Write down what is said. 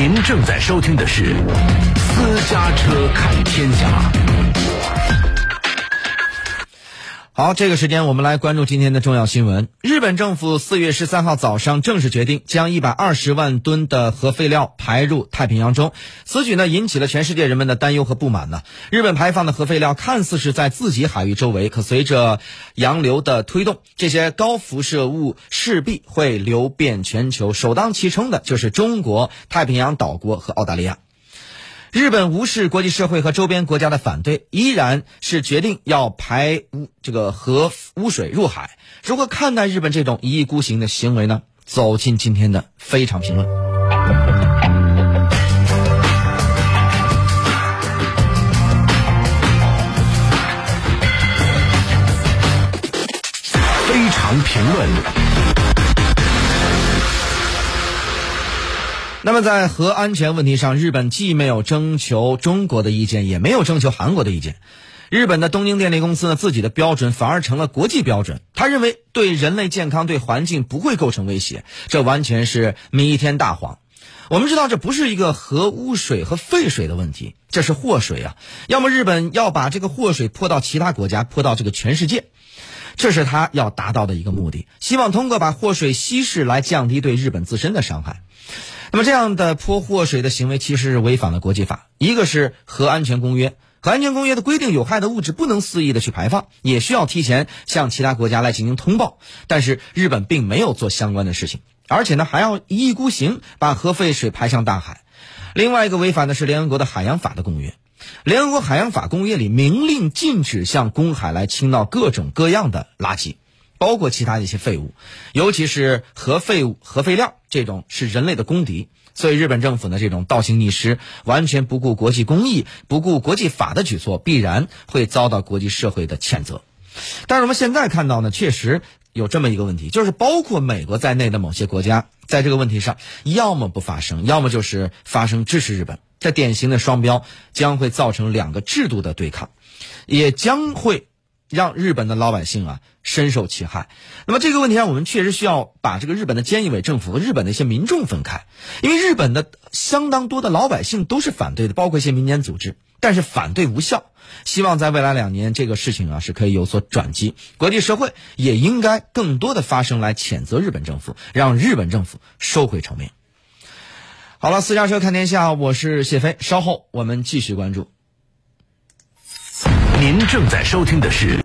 您正在收听的是《私家车看天下》。好，这个时间我们来关注今天的重要新闻。日本政府四月十三号早上正式决定，将一百二十万吨的核废料排入太平洋中。此举呢，引起了全世界人们的担忧和不满呢。日本排放的核废料看似是在自己海域周围，可随着洋流的推动，这些高辐射物势必会流遍全球。首当其冲的就是中国、太平洋岛国和澳大利亚。日本无视国际社会和周边国家的反对，依然是决定要排污这个核污水入海。如何看待日本这种一意孤行的行为呢？走进今天的非常评论。非常评论。那么，在核安全问题上，日本既没有征求中国的意见，也没有征求韩国的意见。日本的东京电力公司呢，自己的标准反而成了国际标准。他认为对人类健康、对环境不会构成威胁，这完全是弥天大谎。我们知道，这不是一个核污水和废水的问题，这是祸水啊！要么日本要把这个祸水泼到其他国家，泼到这个全世界，这是他要达到的一个目的。希望通过把祸水稀释来降低对日本自身的伤害。那么这样的泼祸水的行为其实是违反了国际法，一个是核安全公约，核安全公约的规定，有害的物质不能肆意的去排放，也需要提前向其他国家来进行通报。但是日本并没有做相关的事情，而且呢还要一意孤行把核废水排向大海。另外一个违反的是联合国的海洋法的公约，联合国海洋法公约里明令禁止向公海来倾倒各种各样的垃圾。包括其他一些废物，尤其是核废物、核废料 这种是人类的公敌，所以日本政府呢这种倒行逆施、完全不顾国际公义、不顾国际法的举措，必然会遭到国际社会的谴责。但是我们现在看到呢，确实有这么一个问题，就是包括美国在内的某些国家在这个问题上，要么不发声，要么就是发声支持日本。这典型的双标将会造成两个制度的对抗，也将会。让日本的老百姓啊深受其害。那么这个问题上，我们确实需要把这个日本的菅义伟政府和日本的一些民众分开，因为日本的相当多的老百姓都是反对的，包括一些民间组织，但是反对无效。希望在未来两年，这个事情啊是可以有所转机。国际社会也应该更多的发声来谴责日本政府，让日本政府收回成命。好了，私家车看天下，我是谢飞，稍后我们继续关注。您正在收听的是。